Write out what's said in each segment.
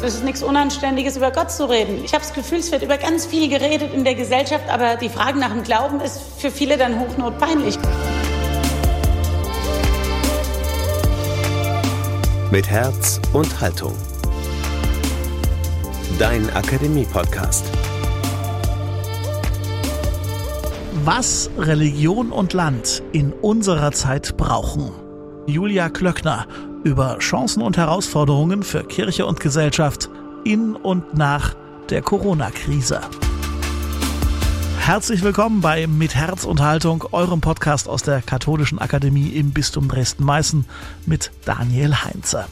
Das ist nichts Unanständiges, über Gott zu reden. Ich habe das Gefühl, es wird über ganz viel geredet in der Gesellschaft, aber die Frage nach dem Glauben ist für viele dann hochnotpeinlich. Mit Herz und Haltung. Dein Akademie-Podcast. Was Religion und Land in unserer Zeit brauchen. Julia Klöckner über Chancen und Herausforderungen für Kirche und Gesellschaft in und nach der Corona-Krise. Herzlich willkommen bei Mit Herz und Haltung, eurem Podcast aus der Katholischen Akademie im Bistum Dresden-Meißen mit Daniel Heinze.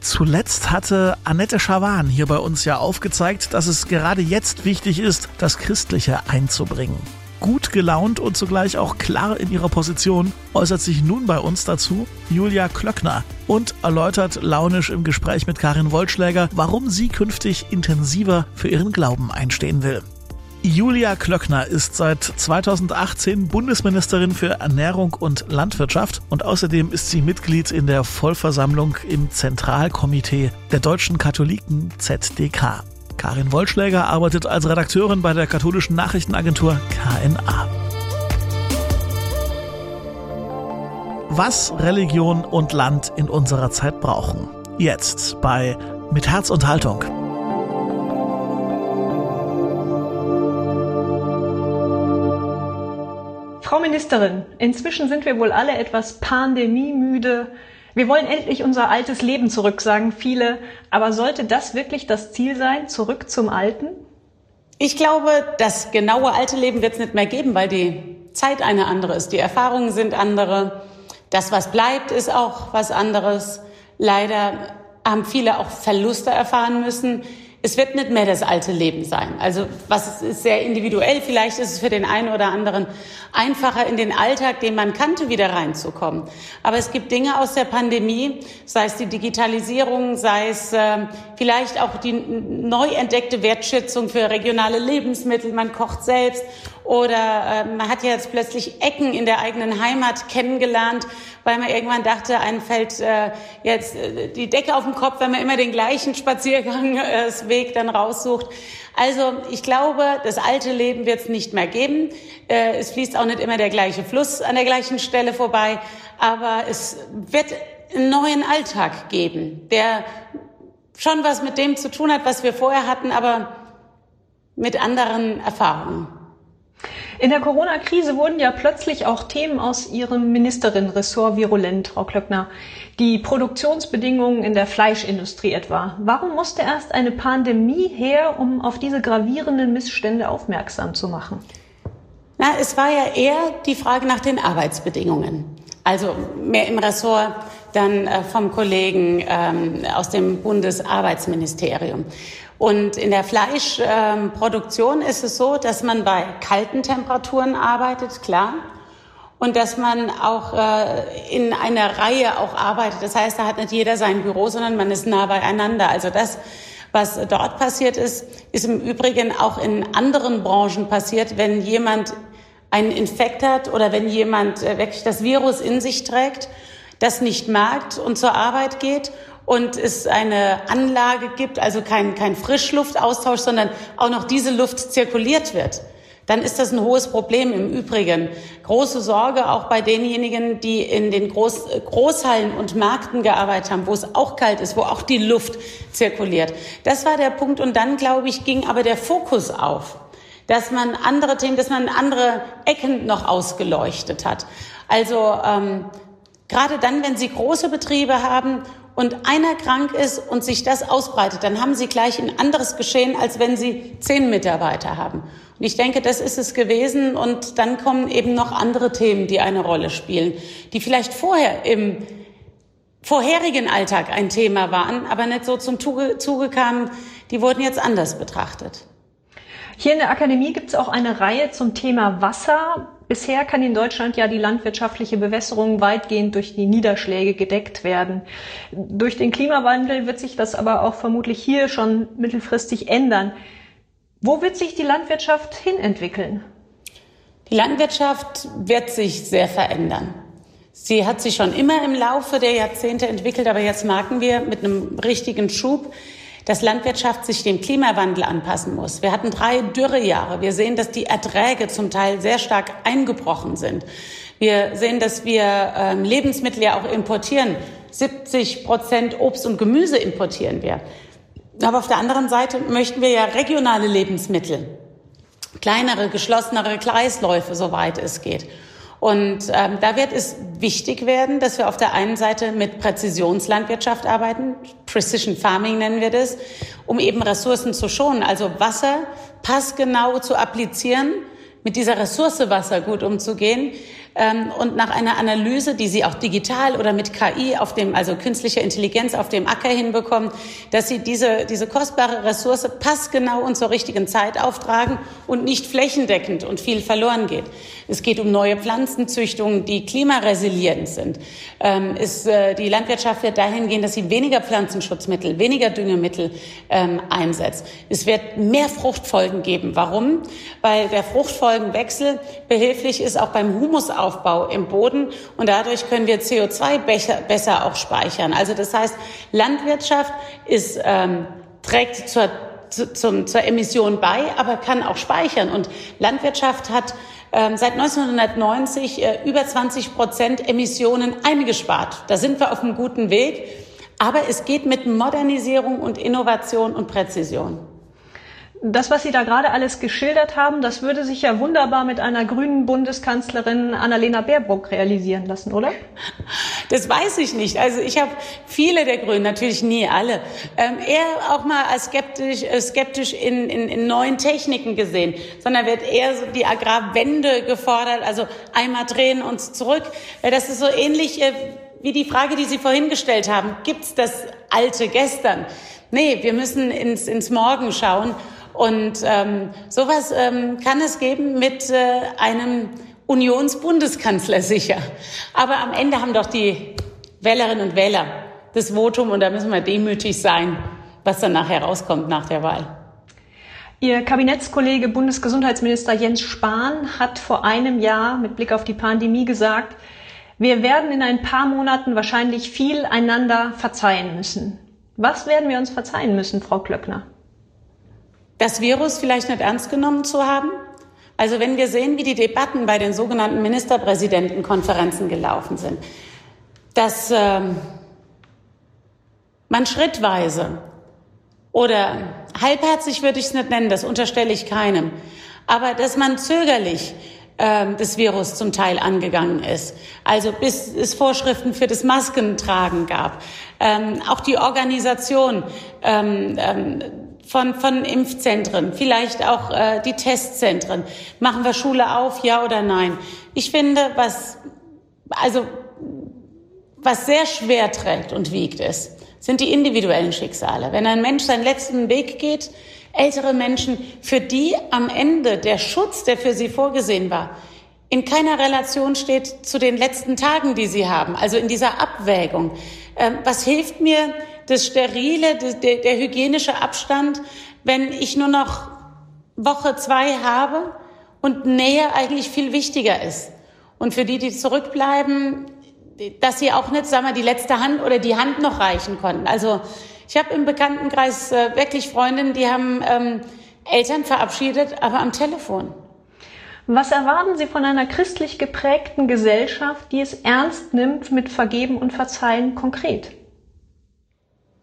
Zuletzt hatte Annette Schawan hier bei uns ja aufgezeigt, dass es gerade jetzt wichtig ist, das Christliche einzubringen gut gelaunt und zugleich auch klar in ihrer Position, äußert sich nun bei uns dazu Julia Klöckner und erläutert launisch im Gespräch mit Karin Wollschläger, warum sie künftig intensiver für ihren Glauben einstehen will. Julia Klöckner ist seit 2018 Bundesministerin für Ernährung und Landwirtschaft und außerdem ist sie Mitglied in der Vollversammlung im Zentralkomitee der deutschen Katholiken ZDK. Karin Wollschläger arbeitet als Redakteurin bei der katholischen Nachrichtenagentur KNA. Was Religion und Land in unserer Zeit brauchen. Jetzt bei Mit Herz und Haltung. Frau Ministerin, inzwischen sind wir wohl alle etwas pandemiemüde. Wir wollen endlich unser altes Leben zurück, sagen viele. Aber sollte das wirklich das Ziel sein, zurück zum Alten? Ich glaube, das genaue alte Leben wird es nicht mehr geben, weil die Zeit eine andere ist. Die Erfahrungen sind andere. Das, was bleibt, ist auch was anderes. Leider haben viele auch Verluste erfahren müssen es wird nicht mehr das alte Leben sein. Also was ist sehr individuell. Vielleicht ist es für den einen oder anderen einfacher, in den Alltag, den man kannte, wieder reinzukommen. Aber es gibt Dinge aus der Pandemie, sei es die Digitalisierung, sei es äh, vielleicht auch die neu entdeckte Wertschätzung für regionale Lebensmittel. Man kocht selbst oder äh, man hat ja jetzt plötzlich Ecken in der eigenen Heimat kennengelernt, weil man irgendwann dachte, einem fällt äh, jetzt äh, die Decke auf den Kopf, wenn man immer den gleichen Spaziergangsweg äh, dann raussucht. Also ich glaube, das alte Leben wird es nicht mehr geben. Äh, es fließt auch nicht immer der gleiche Fluss an der gleichen Stelle vorbei, aber es wird einen neuen Alltag geben, der schon was mit dem zu tun hat, was wir vorher hatten, aber mit anderen Erfahrungen. In der Corona-Krise wurden ja plötzlich auch Themen aus Ihrem Ministerin-Ressort virulent, Frau Klöckner. Die Produktionsbedingungen in der Fleischindustrie etwa. Warum musste erst eine Pandemie her, um auf diese gravierenden Missstände aufmerksam zu machen? Na, es war ja eher die Frage nach den Arbeitsbedingungen. Also mehr im Ressort dann äh, vom Kollegen ähm, aus dem Bundesarbeitsministerium. Und in der Fleischproduktion ist es so, dass man bei kalten Temperaturen arbeitet, klar. Und dass man auch äh, in einer Reihe auch arbeitet. Das heißt, da hat nicht jeder sein Büro, sondern man ist nah beieinander. Also das, was dort passiert ist, ist im Übrigen auch in anderen Branchen passiert, wenn jemand einen Infekt hat oder wenn jemand äh, wirklich das Virus in sich trägt, das nicht merkt und zur Arbeit geht und es eine Anlage gibt, also kein, kein Frischluftaustausch, sondern auch noch diese Luft zirkuliert wird, dann ist das ein hohes Problem im Übrigen. Große Sorge auch bei denjenigen, die in den Groß, Großhallen und Märkten gearbeitet haben, wo es auch kalt ist, wo auch die Luft zirkuliert. Das war der Punkt. Und dann, glaube ich, ging aber der Fokus auf, dass man andere Themen, dass man andere Ecken noch ausgeleuchtet hat. Also ähm, gerade dann, wenn Sie große Betriebe haben und einer krank ist und sich das ausbreitet, dann haben Sie gleich ein anderes Geschehen, als wenn Sie zehn Mitarbeiter haben. Und ich denke, das ist es gewesen. Und dann kommen eben noch andere Themen, die eine Rolle spielen, die vielleicht vorher im vorherigen Alltag ein Thema waren, aber nicht so zum Zuge kamen. Die wurden jetzt anders betrachtet. Hier in der Akademie gibt es auch eine Reihe zum Thema Wasser. Bisher kann in Deutschland ja die landwirtschaftliche Bewässerung weitgehend durch die Niederschläge gedeckt werden. Durch den Klimawandel wird sich das aber auch vermutlich hier schon mittelfristig ändern. Wo wird sich die Landwirtschaft hinentwickeln? Die Landwirtschaft wird sich sehr verändern. Sie hat sich schon immer im Laufe der Jahrzehnte entwickelt, aber jetzt merken wir mit einem richtigen Schub, dass Landwirtschaft sich dem Klimawandel anpassen muss. Wir hatten drei Dürrejahre. Wir sehen, dass die Erträge zum Teil sehr stark eingebrochen sind. Wir sehen, dass wir ähm, Lebensmittel ja auch importieren. 70 Prozent Obst und Gemüse importieren wir. Aber auf der anderen Seite möchten wir ja regionale Lebensmittel, kleinere, geschlossenere Kreisläufe, soweit es geht. Und ähm, da wird es wichtig werden, dass wir auf der einen Seite mit Präzisionslandwirtschaft arbeiten, Precision Farming nennen wir das, um eben Ressourcen zu schonen, also Wasser passgenau zu applizieren, mit dieser Ressource Wasser gut umzugehen, und nach einer Analyse, die sie auch digital oder mit KI auf dem, also künstlicher Intelligenz auf dem Acker hinbekommen, dass sie diese, diese kostbare Ressource passgenau und zur richtigen Zeit auftragen und nicht flächendeckend und viel verloren geht. Es geht um neue Pflanzenzüchtungen, die klimaresilient sind. Ähm, ist, äh, die Landwirtschaft wird dahin gehen, dass sie weniger Pflanzenschutzmittel, weniger Düngemittel ähm, einsetzt. Es wird mehr Fruchtfolgen geben. Warum? Weil der Fruchtfolgenwechsel behilflich ist auch beim Humusaufbau Wiederaufbau im Boden und dadurch können wir CO2 besser auch speichern. Also das heißt, Landwirtschaft ist, ähm, trägt zur, zu, zum, zur Emission bei, aber kann auch speichern. Und Landwirtschaft hat ähm, seit 1990 äh, über 20 Prozent Emissionen eingespart. Da sind wir auf einem guten Weg. Aber es geht mit Modernisierung und Innovation und Präzision. Das, was Sie da gerade alles geschildert haben, das würde sich ja wunderbar mit einer grünen Bundeskanzlerin Annalena Baerbock realisieren lassen, oder? Das weiß ich nicht. Also ich habe viele der Grünen, natürlich nie alle, ähm, eher auch mal als skeptisch, äh, skeptisch in, in, in neuen Techniken gesehen, sondern wird eher so die Agrarwende gefordert, also einmal drehen uns zurück. Äh, das ist so ähnlich äh, wie die Frage, die Sie vorhin gestellt haben. Gibt's das alte gestern? Nee, wir müssen ins, ins Morgen schauen. Und ähm, sowas ähm, kann es geben mit äh, einem Unionsbundeskanzler sicher. Aber am Ende haben doch die Wählerinnen und Wähler das Votum und da müssen wir demütig sein, was dann nachher rauskommt nach der Wahl. Ihr Kabinettskollege Bundesgesundheitsminister Jens Spahn hat vor einem Jahr mit Blick auf die Pandemie gesagt, wir werden in ein paar Monaten wahrscheinlich viel einander verzeihen müssen. Was werden wir uns verzeihen müssen, Frau Klöckner? Das Virus vielleicht nicht ernst genommen zu haben? Also wenn wir sehen, wie die Debatten bei den sogenannten Ministerpräsidentenkonferenzen gelaufen sind, dass ähm, man schrittweise oder halbherzig würde ich es nicht nennen, das unterstelle ich keinem, aber dass man zögerlich ähm, des Virus zum Teil angegangen ist. Also bis es Vorschriften für das Maskentragen gab. Ähm, auch die Organisation ähm, ähm, von, von Impfzentren, vielleicht auch äh, die Testzentren. Machen wir Schule auf, ja oder nein? Ich finde, was, also, was sehr schwer trägt und wiegt ist, sind die individuellen Schicksale. Wenn ein Mensch seinen letzten Weg geht, ältere Menschen, für die am Ende der Schutz, der für sie vorgesehen war, in keiner Relation steht zu den letzten Tagen, die sie haben, also in dieser Abwägung. Ähm, was hilft mir, das Sterile, der, der hygienische Abstand, wenn ich nur noch Woche zwei habe und Nähe eigentlich viel wichtiger ist. Und für die, die zurückbleiben, dass sie auch nicht, sagen wir, die letzte Hand oder die Hand noch reichen konnten. Also ich habe im Bekanntenkreis äh, wirklich Freundinnen, die haben ähm, Eltern verabschiedet, aber am Telefon. Was erwarten Sie von einer christlich geprägten Gesellschaft, die es ernst nimmt mit Vergeben und Verzeihen konkret?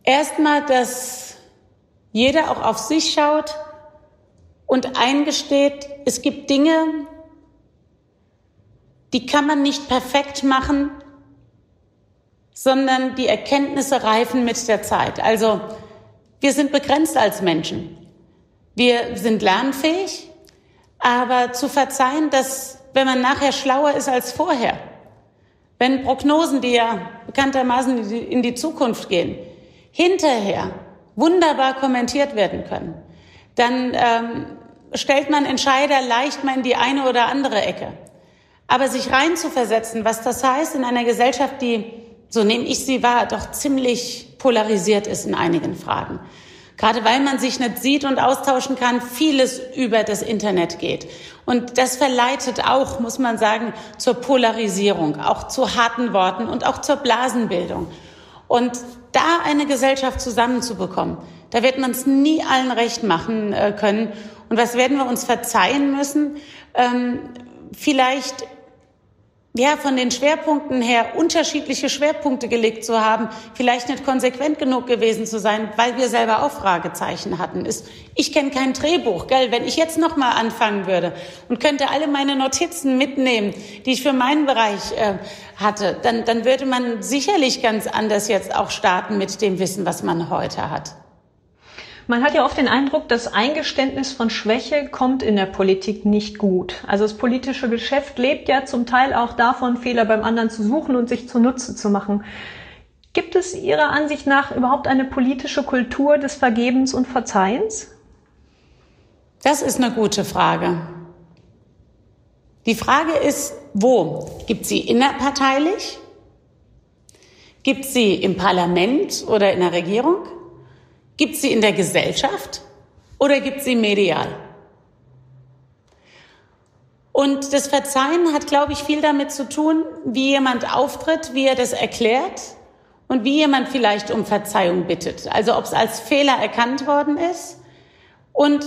Erstmal, dass jeder auch auf sich schaut und eingesteht, es gibt Dinge, die kann man nicht perfekt machen, sondern die Erkenntnisse reifen mit der Zeit. Also wir sind begrenzt als Menschen. Wir sind lernfähig, aber zu verzeihen, dass wenn man nachher schlauer ist als vorher, wenn Prognosen, die ja bekanntermaßen in die Zukunft gehen, hinterher wunderbar kommentiert werden können, dann ähm, stellt man Entscheider leicht mal in die eine oder andere Ecke. Aber sich reinzuversetzen, was das heißt in einer Gesellschaft, die, so nehme ich sie wahr, doch ziemlich polarisiert ist in einigen Fragen. Gerade weil man sich nicht sieht und austauschen kann, vieles über das Internet geht. Und das verleitet auch, muss man sagen, zur Polarisierung, auch zu harten Worten und auch zur Blasenbildung. Und da eine Gesellschaft zusammenzubekommen, da wird man es nie allen recht machen äh, können. Und was werden wir uns verzeihen müssen? Ähm, vielleicht ja, von den Schwerpunkten her unterschiedliche Schwerpunkte gelegt zu haben, vielleicht nicht konsequent genug gewesen zu sein, weil wir selber auch Fragezeichen hatten. Ist, ich kenne kein Drehbuch, gell? Wenn ich jetzt noch mal anfangen würde und könnte alle meine Notizen mitnehmen, die ich für meinen Bereich äh, hatte, dann, dann würde man sicherlich ganz anders jetzt auch starten mit dem Wissen, was man heute hat. Man hat ja oft den Eindruck, das Eingeständnis von Schwäche kommt in der Politik nicht gut. Also das politische Geschäft lebt ja zum Teil auch davon, Fehler beim anderen zu suchen und sich zunutze zu machen. Gibt es Ihrer Ansicht nach überhaupt eine politische Kultur des Vergebens und Verzeihens? Das ist eine gute Frage. Die Frage ist, wo? Gibt sie innerparteilich? Gibt sie im Parlament oder in der Regierung? Gibt sie in der Gesellschaft oder gibt sie medial? Und das Verzeihen hat, glaube ich, viel damit zu tun, wie jemand auftritt, wie er das erklärt und wie jemand vielleicht um Verzeihung bittet. Also ob es als Fehler erkannt worden ist und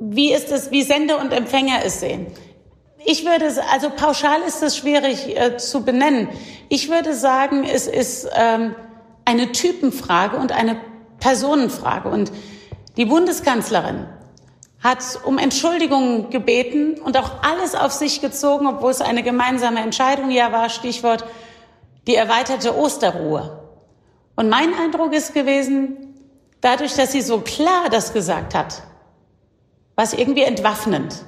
wie ist es, wie Sender und Empfänger es sehen. Ich würde, also pauschal ist es schwierig äh, zu benennen. Ich würde sagen, es ist ähm, eine Typenfrage und eine Personenfrage. Und die Bundeskanzlerin hat um Entschuldigung gebeten und auch alles auf sich gezogen, obwohl es eine gemeinsame Entscheidung ja war, Stichwort die erweiterte Osterruhe. Und mein Eindruck ist gewesen, dadurch, dass sie so klar das gesagt hat, war es irgendwie entwaffnend.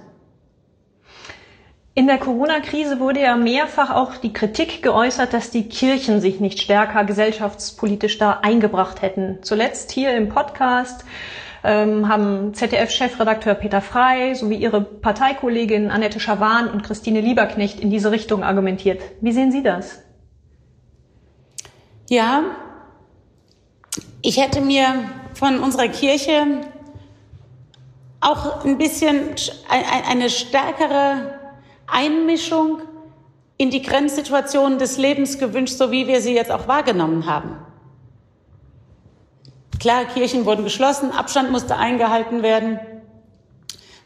In der Corona-Krise wurde ja mehrfach auch die Kritik geäußert, dass die Kirchen sich nicht stärker gesellschaftspolitisch da eingebracht hätten. Zuletzt hier im Podcast ähm, haben ZDF-Chefredakteur Peter Frey sowie ihre Parteikollegin Annette Schawan und Christine Lieberknecht in diese Richtung argumentiert. Wie sehen Sie das? Ja, ich hätte mir von unserer Kirche auch ein bisschen eine stärkere Einmischung in die Grenzsituationen des Lebens gewünscht, so wie wir sie jetzt auch wahrgenommen haben. Klar, Kirchen wurden geschlossen, Abstand musste eingehalten werden.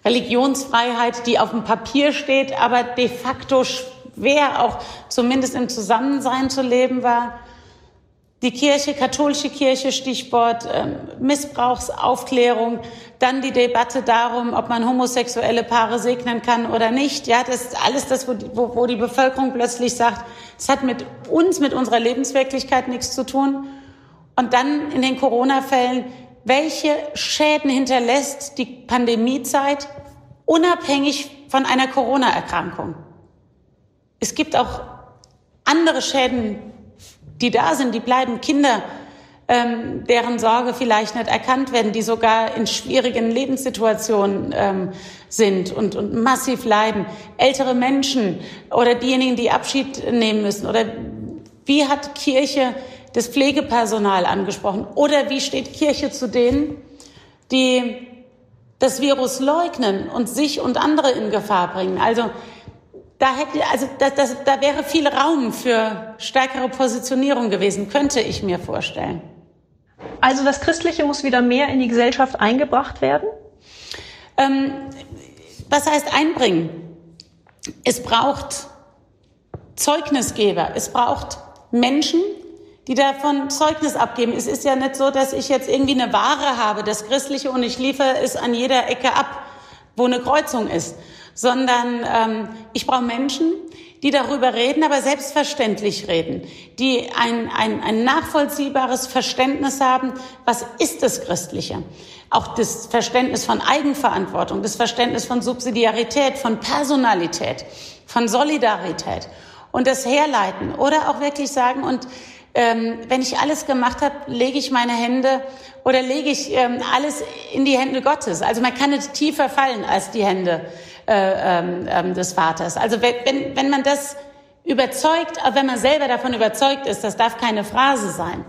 Religionsfreiheit, die auf dem Papier steht, aber de facto schwer auch zumindest im Zusammensein zu leben war die Kirche, katholische Kirche, Stichwort ähm, Missbrauchsaufklärung, dann die Debatte darum, ob man homosexuelle Paare segnen kann oder nicht. Ja, das ist alles das, wo die, wo, wo die Bevölkerung plötzlich sagt, es hat mit uns, mit unserer Lebenswirklichkeit nichts zu tun. Und dann in den Corona-Fällen, welche Schäden hinterlässt die Pandemiezeit unabhängig von einer Corona-Erkrankung? Es gibt auch andere Schäden, die da sind, die bleiben Kinder, ähm, deren Sorge vielleicht nicht erkannt werden, die sogar in schwierigen Lebenssituationen ähm, sind und, und massiv leiden. Ältere Menschen oder diejenigen, die Abschied nehmen müssen. Oder wie hat Kirche das Pflegepersonal angesprochen? Oder wie steht Kirche zu denen, die das Virus leugnen und sich und andere in Gefahr bringen? Also da hätte, also das, das, da wäre viel Raum für stärkere Positionierung gewesen, könnte ich mir vorstellen. Also das Christliche muss wieder mehr in die Gesellschaft eingebracht werden? Ähm, was heißt einbringen? Es braucht Zeugnisgeber, es braucht Menschen, die davon Zeugnis abgeben. Es ist ja nicht so, dass ich jetzt irgendwie eine Ware habe, das Christliche, und ich liefere es an jeder Ecke ab, wo eine Kreuzung ist, sondern ähm, ich brauche Menschen, die darüber reden, aber selbstverständlich reden, die ein, ein, ein nachvollziehbares Verständnis haben, was ist das Christliche. Auch das Verständnis von Eigenverantwortung, das Verständnis von Subsidiarität, von Personalität, von Solidarität und das Herleiten oder auch wirklich sagen, und ähm, wenn ich alles gemacht habe, lege ich meine Hände oder lege ich ähm, alles in die Hände Gottes. Also man kann nicht tiefer fallen als die Hände äh, ähm, ähm, des Vaters. Also wenn, wenn man das überzeugt, auch wenn man selber davon überzeugt ist, das darf keine Phrase sein.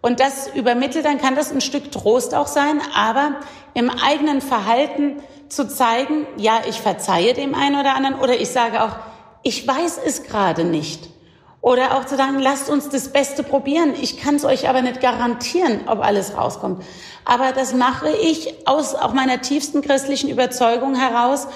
Und das übermittelt, dann kann das ein Stück Trost auch sein, aber im eigenen Verhalten zu zeigen, ja, ich verzeihe dem einen oder anderen oder ich sage auch, ich weiß es gerade nicht. Oder auch zu sagen, lasst uns das Beste probieren. Ich kann es euch aber nicht garantieren, ob alles rauskommt. Aber das mache ich aus auch meiner tiefsten christlichen Überzeugung heraus,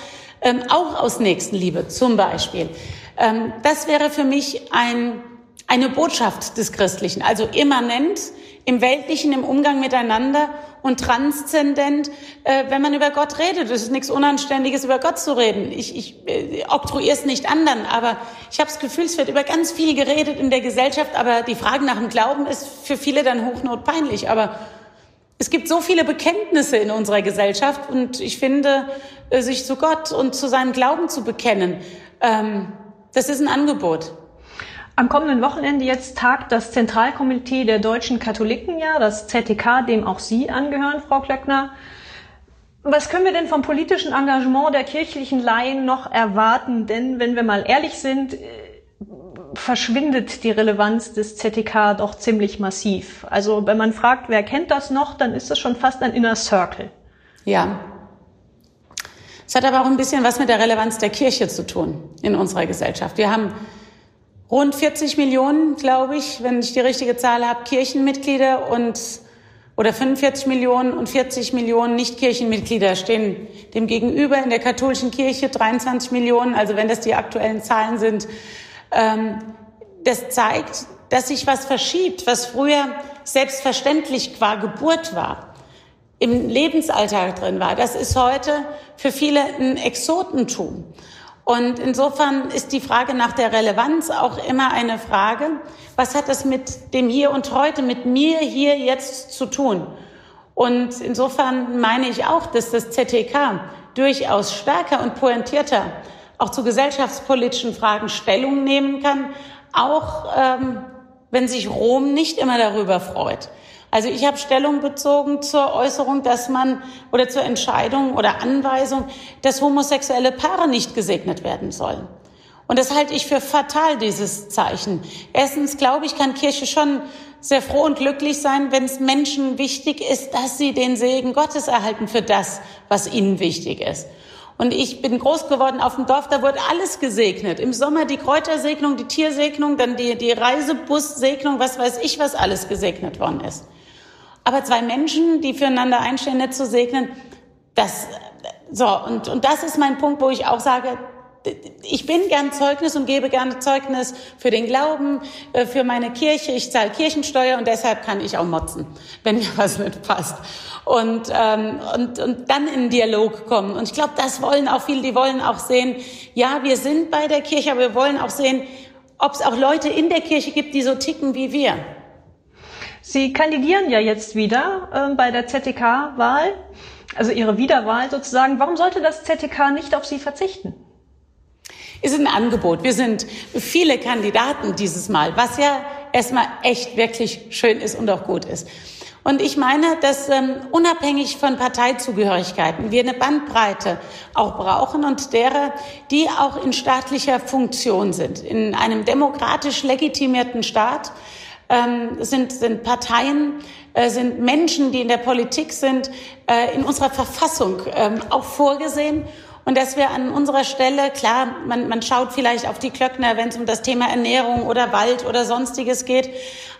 ähm, auch aus Nächstenliebe zum Beispiel. Ähm, das wäre für mich ein, eine Botschaft des Christlichen, also immanent im Weltlichen, im Umgang miteinander und transzendent, äh, wenn man über Gott redet. Es ist nichts Unanständiges, über Gott zu reden. Ich, ich äh, oktroyiere es nicht anderen, aber ich habe das Gefühl, es wird über ganz viel geredet in der Gesellschaft, aber die Frage nach dem Glauben ist für viele dann hochnotpeinlich. Aber es gibt so viele Bekenntnisse in unserer Gesellschaft und ich finde, äh, sich zu Gott und zu seinem Glauben zu bekennen, ähm, das ist ein Angebot. Am kommenden Wochenende jetzt tagt das Zentralkomitee der deutschen Katholiken ja, das ZTK, dem auch Sie angehören, Frau Klöckner. Was können wir denn vom politischen Engagement der kirchlichen Laien noch erwarten? Denn wenn wir mal ehrlich sind, äh, verschwindet die Relevanz des ZTK doch ziemlich massiv. Also wenn man fragt, wer kennt das noch, dann ist das schon fast ein Inner Circle. Ja. Es hat aber auch ein bisschen was mit der Relevanz der Kirche zu tun in unserer Gesellschaft. Wir haben rund 40 Millionen, glaube ich, wenn ich die richtige Zahl habe, Kirchenmitglieder und oder 45 Millionen und 40 Millionen Nichtkirchenmitglieder stehen dem gegenüber. In der katholischen Kirche 23 Millionen, also wenn das die aktuellen Zahlen sind. Ähm, das zeigt, dass sich was verschiebt, was früher selbstverständlich qua Geburt war, im Lebensalltag drin war. Das ist heute für viele ein Exotentum. Und insofern ist die Frage nach der Relevanz auch immer eine Frage, was hat das mit dem Hier und heute, mit mir hier jetzt zu tun? Und insofern meine ich auch, dass das ZTK durchaus stärker und pointierter auch zu gesellschaftspolitischen Fragen Stellung nehmen kann, auch ähm, wenn sich Rom nicht immer darüber freut. Also ich habe Stellung bezogen zur Äußerung, dass man oder zur Entscheidung oder Anweisung, dass homosexuelle Paare nicht gesegnet werden sollen. Und das halte ich für fatal, dieses Zeichen. Erstens, glaube ich, kann Kirche schon sehr froh und glücklich sein, wenn es Menschen wichtig ist, dass sie den Segen Gottes erhalten für das, was ihnen wichtig ist. Und ich bin groß geworden auf dem Dorf, da wurde alles gesegnet. Im Sommer die Kräutersegnung, die Tiersegnung, dann die, die Reisebussegnung, was weiß ich, was alles gesegnet worden ist. Aber zwei Menschen, die füreinander einstehen, nicht zu segnen, das, so, und, und das ist mein Punkt, wo ich auch sage, ich bin gern Zeugnis und gebe gerne Zeugnis für den Glauben, äh, für meine Kirche. Ich zahle Kirchensteuer und deshalb kann ich auch motzen, wenn mir was nicht passt. Und, ähm, und, und dann in Dialog kommen. Und ich glaube, das wollen auch viele, die wollen auch sehen, ja, wir sind bei der Kirche, aber wir wollen auch sehen, ob es auch Leute in der Kirche gibt, die so ticken wie wir. Sie kandidieren ja jetzt wieder äh, bei der ZTK-Wahl, also Ihre Wiederwahl sozusagen. Warum sollte das ZTK nicht auf Sie verzichten? Ist ein Angebot. Wir sind viele Kandidaten dieses Mal, was ja erstmal echt wirklich schön ist und auch gut ist. Und ich meine, dass ähm, unabhängig von Parteizugehörigkeiten wir eine Bandbreite auch brauchen und derer, die auch in staatlicher Funktion sind. In einem demokratisch legitimierten Staat ähm, sind, sind Parteien, äh, sind Menschen, die in der Politik sind, äh, in unserer Verfassung ähm, auch vorgesehen. Und dass wir an unserer Stelle, klar, man, man schaut vielleicht auf die Klöckner, wenn es um das Thema Ernährung oder Wald oder sonstiges geht,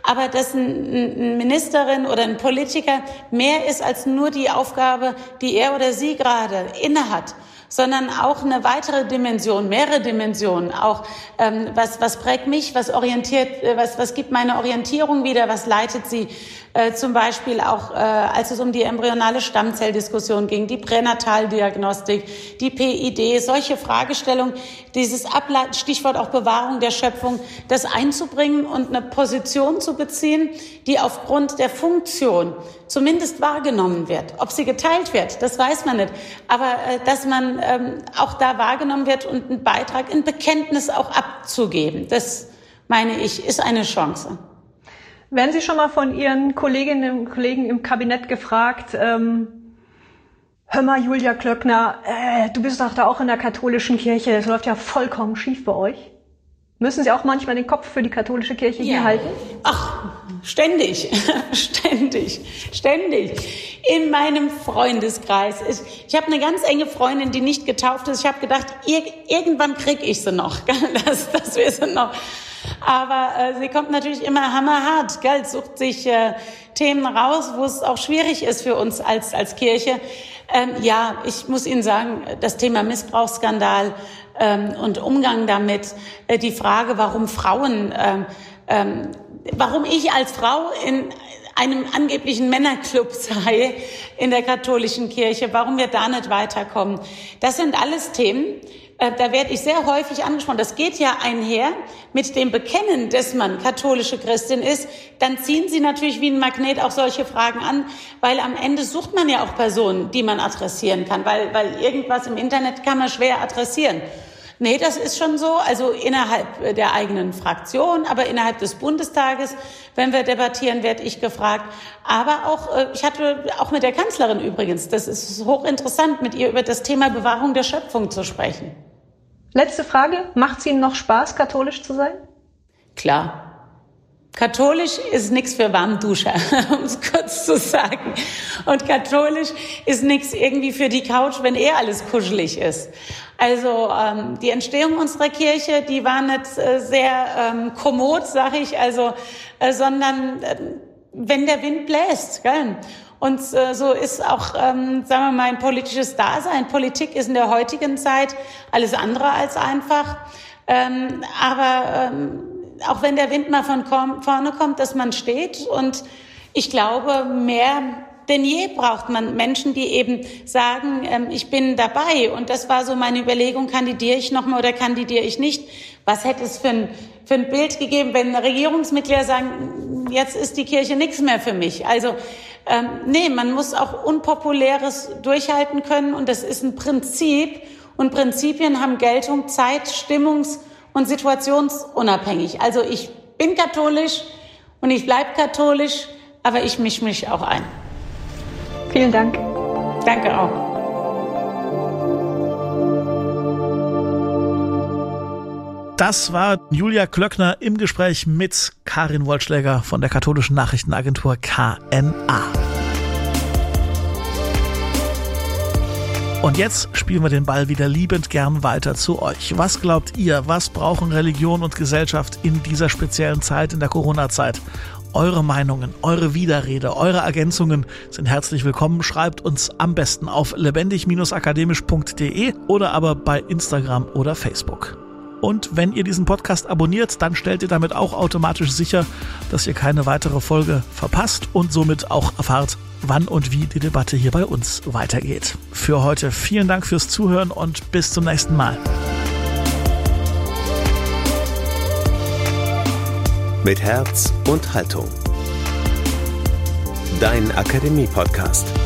aber dass ein, eine Ministerin oder ein Politiker mehr ist als nur die Aufgabe, die er oder sie gerade innehat sondern auch eine weitere Dimension, mehrere Dimensionen. Auch ähm, was, was prägt mich, was orientiert, äh, was, was gibt meine Orientierung wieder, was leitet sie äh, zum Beispiel auch, äh, als es um die embryonale Stammzelldiskussion ging, die Pränataldiagnostik, die PID, solche Fragestellungen, dieses Ableiten, Stichwort auch Bewahrung der Schöpfung, das einzubringen und eine Position zu beziehen, die aufgrund der Funktion zumindest wahrgenommen wird. Ob sie geteilt wird, das weiß man nicht. Aber äh, dass man ähm, auch da wahrgenommen wird und einen Beitrag, ein Bekenntnis auch abzugeben, das meine ich, ist eine Chance. Werden Sie schon mal von Ihren Kolleginnen und Kollegen im Kabinett gefragt, ähm, hör mal, Julia Klöckner, äh, du bist doch da auch in der katholischen Kirche, das läuft ja vollkommen schief bei euch. Müssen Sie auch manchmal den Kopf für die katholische Kirche ja. hier halten? Ach, ständig, ständig, ständig. In meinem Freundeskreis. Ich, ich habe eine ganz enge Freundin, die nicht getauft ist. Ich habe gedacht, ir irgendwann krieg ich sie noch, dass, dass wir sie noch Aber äh, sie kommt natürlich immer hammerhart, gell? sucht sich äh, Themen raus, wo es auch schwierig ist für uns als, als Kirche. Ähm, ja, ich muss Ihnen sagen, das Thema Missbrauchsskandal ähm, und Umgang damit, äh, die Frage, warum Frauen, ähm, ähm, warum ich als Frau in einem angeblichen Männerclub sei in der katholischen Kirche, warum wir da nicht weiterkommen. Das sind alles Themen, äh, da werde ich sehr häufig angesprochen. Das geht ja einher mit dem Bekennen, dass man katholische Christin ist. Dann ziehen sie natürlich wie ein Magnet auch solche Fragen an, weil am Ende sucht man ja auch Personen, die man adressieren kann, weil, weil irgendwas im Internet kann man schwer adressieren. Nee, das ist schon so. Also innerhalb der eigenen Fraktion, aber innerhalb des Bundestages, wenn wir debattieren, werde ich gefragt. Aber auch, äh, ich hatte auch mit der Kanzlerin übrigens, das ist hochinteressant, mit ihr über das Thema Bewahrung der Schöpfung zu sprechen. Letzte Frage. Macht es Ihnen noch Spaß, katholisch zu sein? Klar. Katholisch ist nichts für Warmduscher, um es kurz zu sagen. Und katholisch ist nichts irgendwie für die Couch, wenn eh alles kuschelig ist. Also ähm, die Entstehung unserer Kirche, die war nicht äh, sehr ähm, kommod, sag ich, also, äh, sondern äh, wenn der Wind bläst. Gell? Und äh, so ist auch, ähm, sagen wir mal, ein politisches Dasein. Politik ist in der heutigen Zeit alles andere als einfach. Ähm, aber ähm, auch wenn der Wind mal von vorne kommt, dass man steht. Und ich glaube, mehr denn je braucht man Menschen, die eben sagen, ähm, ich bin dabei. Und das war so meine Überlegung, kandidiere ich nochmal oder kandidiere ich nicht? Was hätte es für ein, für ein Bild gegeben, wenn Regierungsmitglieder sagen, jetzt ist die Kirche nichts mehr für mich? Also ähm, nee, man muss auch Unpopuläres durchhalten können und das ist ein Prinzip. Und Prinzipien haben Geltung zeit-, stimmungs- und situationsunabhängig. Also ich bin katholisch und ich bleibe katholisch, aber ich mische mich auch ein. Vielen Dank. Danke auch. Das war Julia Klöckner im Gespräch mit Karin Wollschläger von der katholischen Nachrichtenagentur KNA. Und jetzt spielen wir den Ball wieder liebend gern weiter zu euch. Was glaubt ihr, was brauchen Religion und Gesellschaft in dieser speziellen Zeit, in der Corona-Zeit? Eure Meinungen, eure Widerrede, eure Ergänzungen sind herzlich willkommen. Schreibt uns am besten auf lebendig-akademisch.de oder aber bei Instagram oder Facebook. Und wenn ihr diesen Podcast abonniert, dann stellt ihr damit auch automatisch sicher, dass ihr keine weitere Folge verpasst und somit auch erfahrt, wann und wie die Debatte hier bei uns weitergeht. Für heute vielen Dank fürs Zuhören und bis zum nächsten Mal. mit Herz und Haltung. Dein Akademie-Podcast.